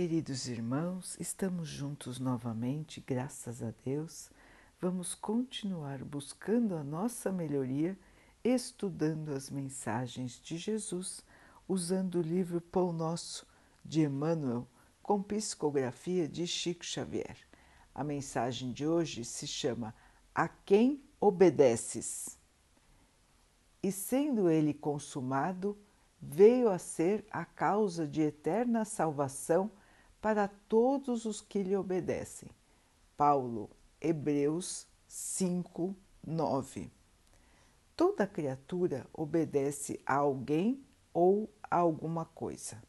Queridos irmãos, estamos juntos novamente, graças a Deus. Vamos continuar buscando a nossa melhoria, estudando as mensagens de Jesus, usando o livro Pão Nosso de Emmanuel, com psicografia de Chico Xavier. A mensagem de hoje se chama A quem obedeces? E sendo ele consumado, veio a ser a causa de eterna salvação para todos os que lhe obedecem. Paulo, Hebreus 5, 9. Toda criatura obedece a alguém ou a alguma coisa.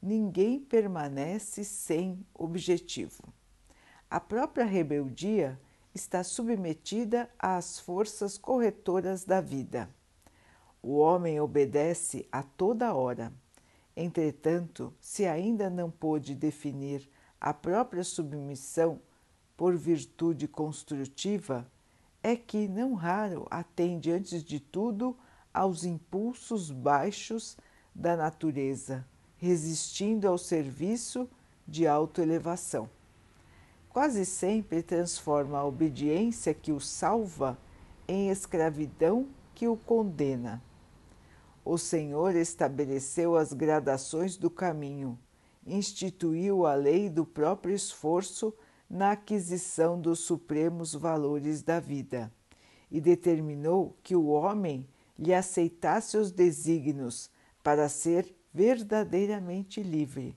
Ninguém permanece sem objetivo. A própria rebeldia está submetida às forças corretoras da vida. O homem obedece a toda hora Entretanto, se ainda não pôde definir a própria submissão por virtude construtiva, é que não raro atende antes de tudo aos impulsos baixos da natureza, resistindo ao serviço de autoelevação. Quase sempre transforma a obediência que o salva em escravidão que o condena o Senhor estabeleceu as gradações do caminho, instituiu a lei do próprio esforço na aquisição dos supremos valores da vida e determinou que o homem lhe aceitasse os desígnios para ser verdadeiramente livre.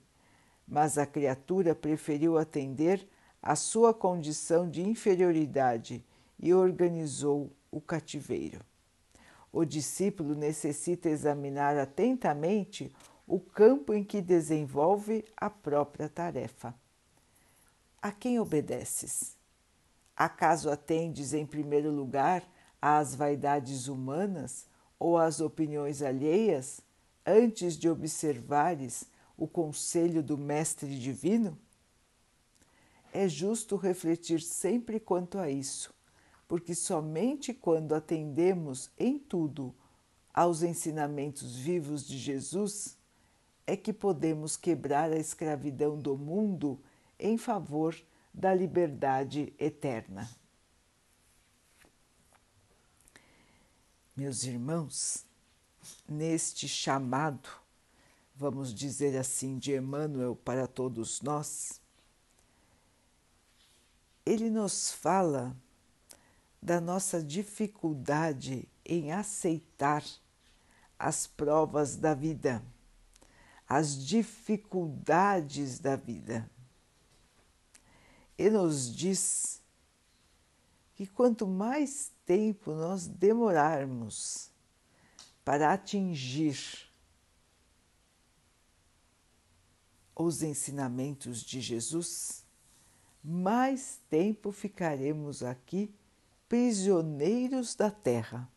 Mas a criatura preferiu atender à sua condição de inferioridade e organizou o cativeiro o discípulo necessita examinar atentamente o campo em que desenvolve a própria tarefa. A quem obedeces? Acaso atendes em primeiro lugar às vaidades humanas ou às opiniões alheias antes de observares o conselho do Mestre Divino? É justo refletir sempre quanto a isso porque somente quando atendemos em tudo aos ensinamentos vivos de Jesus é que podemos quebrar a escravidão do mundo em favor da liberdade eterna. Meus irmãos, neste chamado, vamos dizer assim, de Emmanuel para todos nós, ele nos fala da nossa dificuldade em aceitar as provas da vida, as dificuldades da vida. E nos diz que quanto mais tempo nós demorarmos para atingir os ensinamentos de Jesus, mais tempo ficaremos aqui prisioneiros da Terra,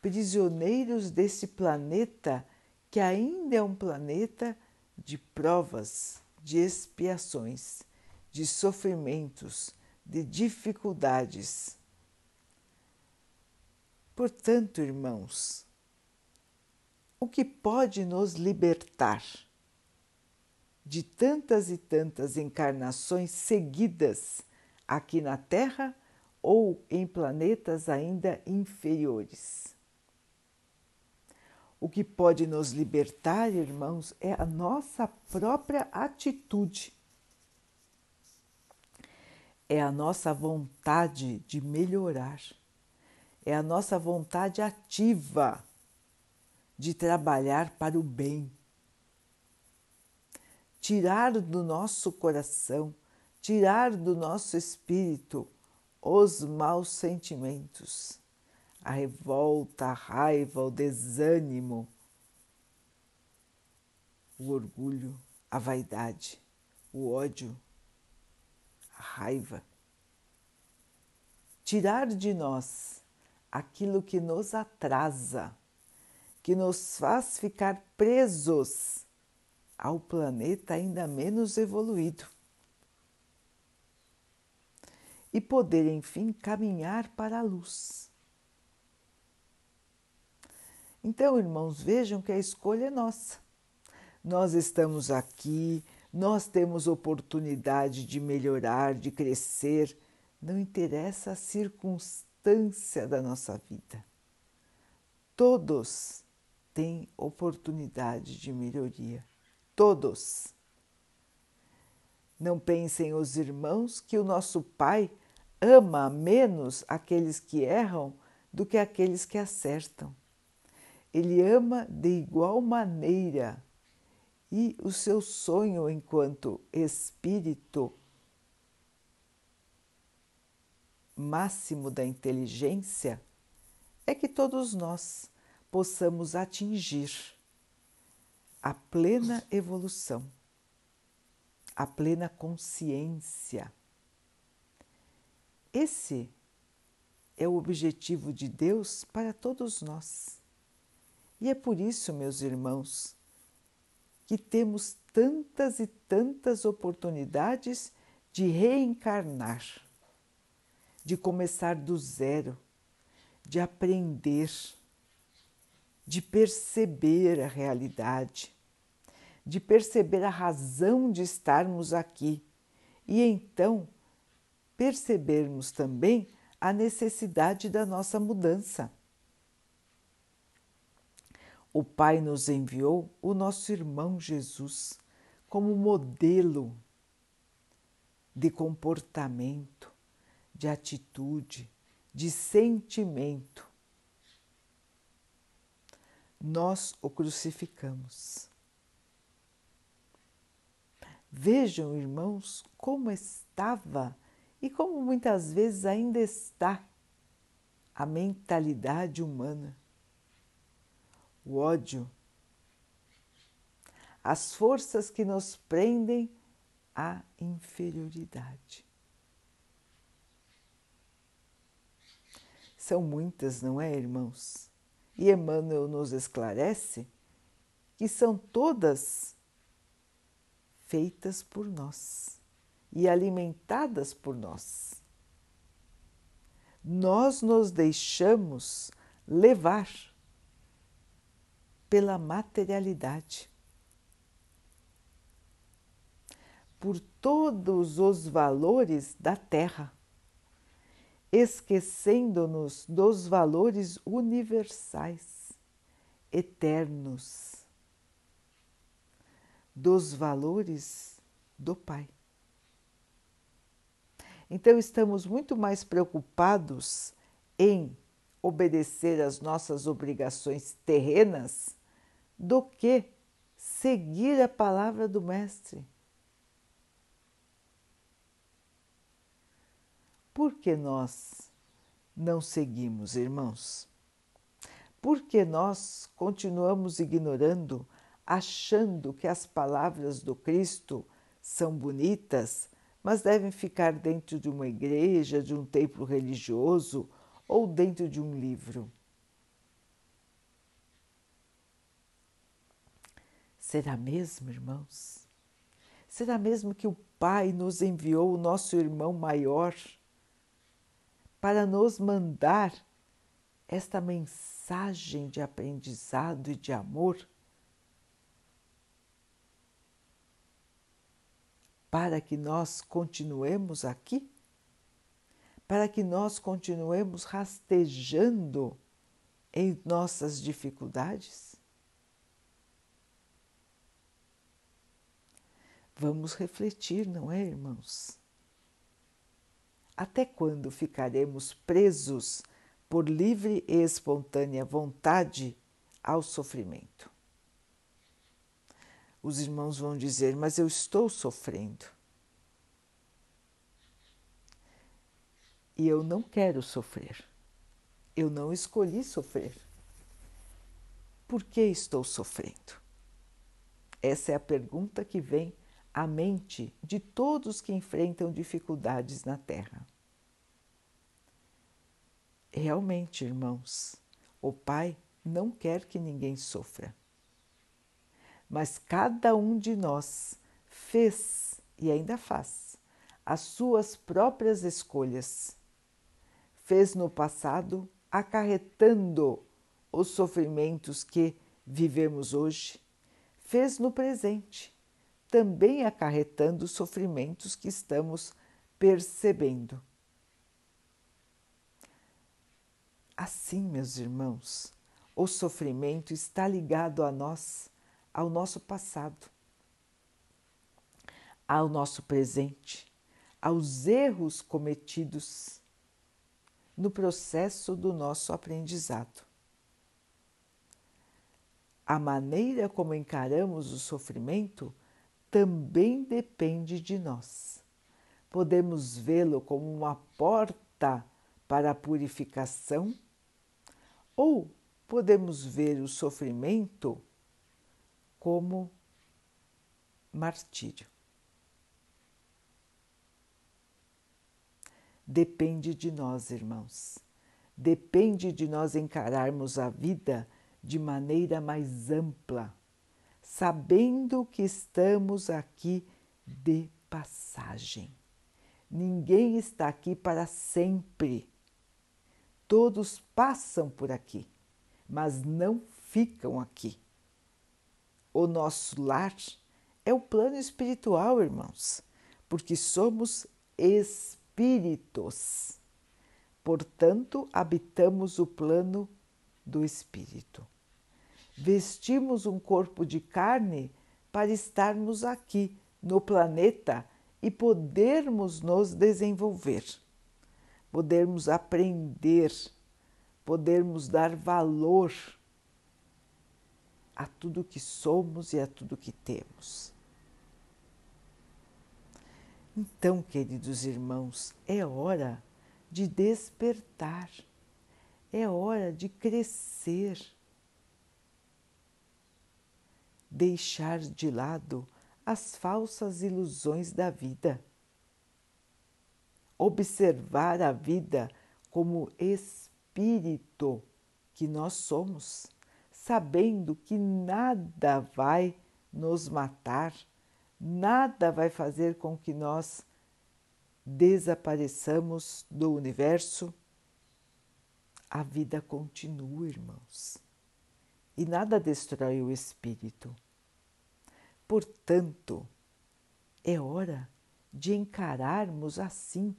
prisioneiros desse planeta que ainda é um planeta de provas, de expiações, de sofrimentos, de dificuldades. Portanto, irmãos, o que pode nos libertar de tantas e tantas encarnações seguidas aqui na Terra ou em planetas ainda inferiores. O que pode nos libertar, irmãos, é a nossa própria atitude. É a nossa vontade de melhorar. É a nossa vontade ativa de trabalhar para o bem. Tirar do nosso coração, tirar do nosso espírito os maus sentimentos, a revolta, a raiva, o desânimo, o orgulho, a vaidade, o ódio, a raiva. Tirar de nós aquilo que nos atrasa, que nos faz ficar presos ao planeta ainda menos evoluído e poder, enfim, caminhar para a luz. Então, irmãos, vejam que a escolha é nossa. Nós estamos aqui, nós temos oportunidade de melhorar, de crescer, não interessa a circunstância da nossa vida. Todos têm oportunidade de melhoria. Todos. Não pensem os irmãos que o nosso Pai ama menos aqueles que erram do que aqueles que acertam. Ele ama de igual maneira e o seu sonho enquanto espírito máximo da inteligência é que todos nós possamos atingir a plena evolução, a plena consciência. Esse é o objetivo de Deus para todos nós. E é por isso, meus irmãos, que temos tantas e tantas oportunidades de reencarnar, de começar do zero, de aprender, de perceber a realidade, de perceber a razão de estarmos aqui e então percebermos também a necessidade da nossa mudança o Pai nos enviou o nosso irmão Jesus como modelo de comportamento, de atitude, de sentimento. Nós o crucificamos. Vejam, irmãos, como estava e como muitas vezes ainda está a mentalidade humana o ódio, as forças que nos prendem à inferioridade. São muitas, não é, irmãos? E Emmanuel nos esclarece que são todas feitas por nós e alimentadas por nós. Nós nos deixamos levar pela materialidade, por todos os valores da terra, esquecendo-nos dos valores universais, eternos, dos valores do Pai. Então, estamos muito mais preocupados em obedecer às nossas obrigações terrenas do que seguir a palavra do Mestre. Por que nós não seguimos, irmãos? Por que nós continuamos ignorando, achando que as palavras do Cristo são bonitas, mas devem ficar dentro de uma igreja, de um templo religioso ou dentro de um livro? Será mesmo, irmãos? Será mesmo que o Pai nos enviou o nosso irmão maior para nos mandar esta mensagem de aprendizado e de amor? Para que nós continuemos aqui? Para que nós continuemos rastejando em nossas dificuldades? Vamos refletir, não é, irmãos? Até quando ficaremos presos por livre e espontânea vontade ao sofrimento? Os irmãos vão dizer, mas eu estou sofrendo. E eu não quero sofrer. Eu não escolhi sofrer. Por que estou sofrendo? Essa é a pergunta que vem a mente de todos que enfrentam dificuldades na Terra. Realmente, irmãos, o Pai não quer que ninguém sofra. Mas cada um de nós fez e ainda faz as suas próprias escolhas. Fez no passado, acarretando os sofrimentos que vivemos hoje, fez no presente também acarretando os sofrimentos que estamos percebendo. Assim, meus irmãos, o sofrimento está ligado a nós, ao nosso passado, ao nosso presente, aos erros cometidos no processo do nosso aprendizado. A maneira como encaramos o sofrimento também depende de nós. Podemos vê-lo como uma porta para a purificação ou podemos ver o sofrimento como martírio. Depende de nós, irmãos. Depende de nós encararmos a vida de maneira mais ampla, sabendo que estamos aqui de passagem. Ninguém está aqui para sempre. Todos passam por aqui, mas não ficam aqui. O nosso lar é o plano espiritual, irmãos, porque somos espíritos. Portanto, habitamos o plano do espírito. Vestimos um corpo de carne para estarmos aqui no planeta e podermos nos desenvolver podermos aprender, podermos dar valor a tudo que somos e a tudo que temos. Então, queridos irmãos, é hora de despertar, é hora de crescer, deixar de lado as falsas ilusões da vida. Observar a vida como espírito que nós somos, sabendo que nada vai nos matar, nada vai fazer com que nós desapareçamos do universo. A vida continua, irmãos, e nada destrói o espírito. Portanto, é hora de encararmos assim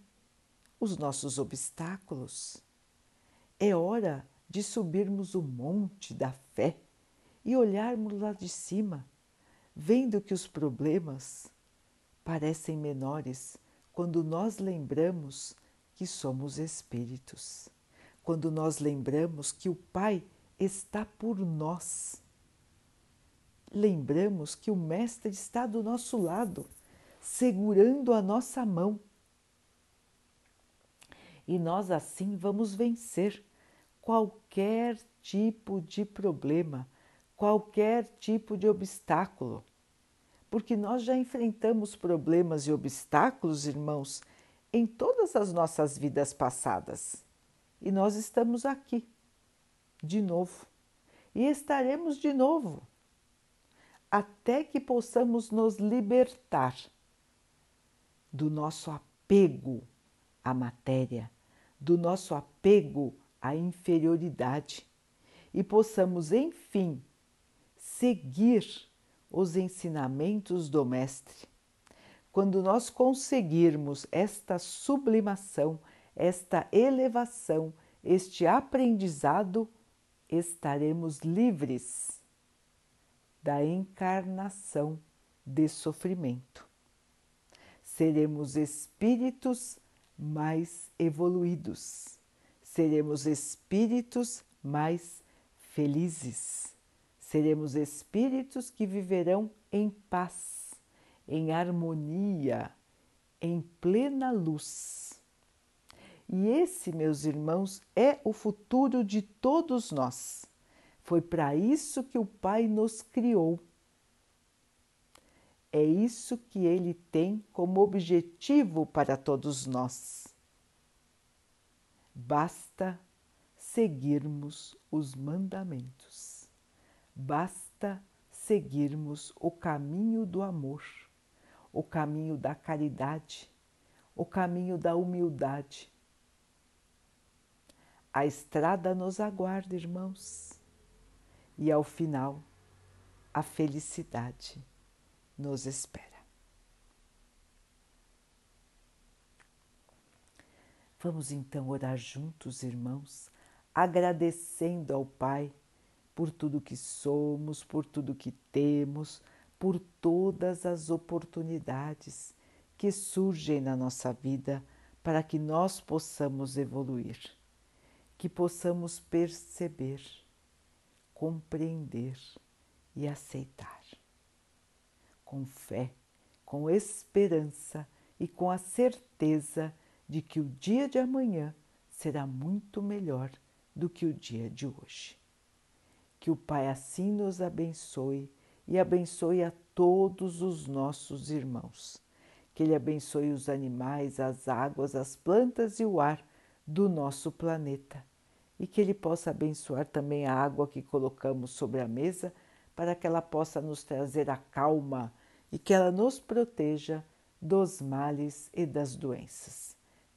os nossos obstáculos. É hora de subirmos o monte da fé e olharmos lá de cima, vendo que os problemas parecem menores quando nós lembramos que somos espíritos, quando nós lembramos que o Pai está por nós. Lembramos que o Mestre está do nosso lado, segurando a nossa mão e nós assim vamos vencer qualquer tipo de problema, qualquer tipo de obstáculo. Porque nós já enfrentamos problemas e obstáculos, irmãos, em todas as nossas vidas passadas. E nós estamos aqui, de novo. E estaremos de novo, até que possamos nos libertar do nosso apego à matéria do nosso apego à inferioridade e possamos, enfim, seguir os ensinamentos do Mestre. Quando nós conseguirmos esta sublimação, esta elevação, este aprendizado, estaremos livres da encarnação de sofrimento. Seremos espíritos mais evoluídos, seremos espíritos mais felizes, seremos espíritos que viverão em paz, em harmonia, em plena luz. E esse, meus irmãos, é o futuro de todos nós. Foi para isso que o Pai nos criou é isso que ele tem como objetivo para todos nós. Basta seguirmos os mandamentos, basta seguirmos o caminho do amor, o caminho da caridade, o caminho da humildade. A estrada nos aguarda, irmãos, e ao final, a felicidade nos espera. Vamos então orar juntos, irmãos, agradecendo ao Pai por tudo que somos, por tudo que temos, por todas as oportunidades que surgem na nossa vida para que nós possamos evoluir, que possamos perceber, compreender e aceitar. Com fé, com esperança e com a certeza de que o dia de amanhã será muito melhor do que o dia de hoje. Que o Pai assim nos abençoe e abençoe a todos os nossos irmãos. Que Ele abençoe os animais, as águas, as plantas e o ar do nosso planeta. E que Ele possa abençoar também a água que colocamos sobre a mesa para que ela possa nos trazer a calma e que ela nos proteja dos males e das doenças.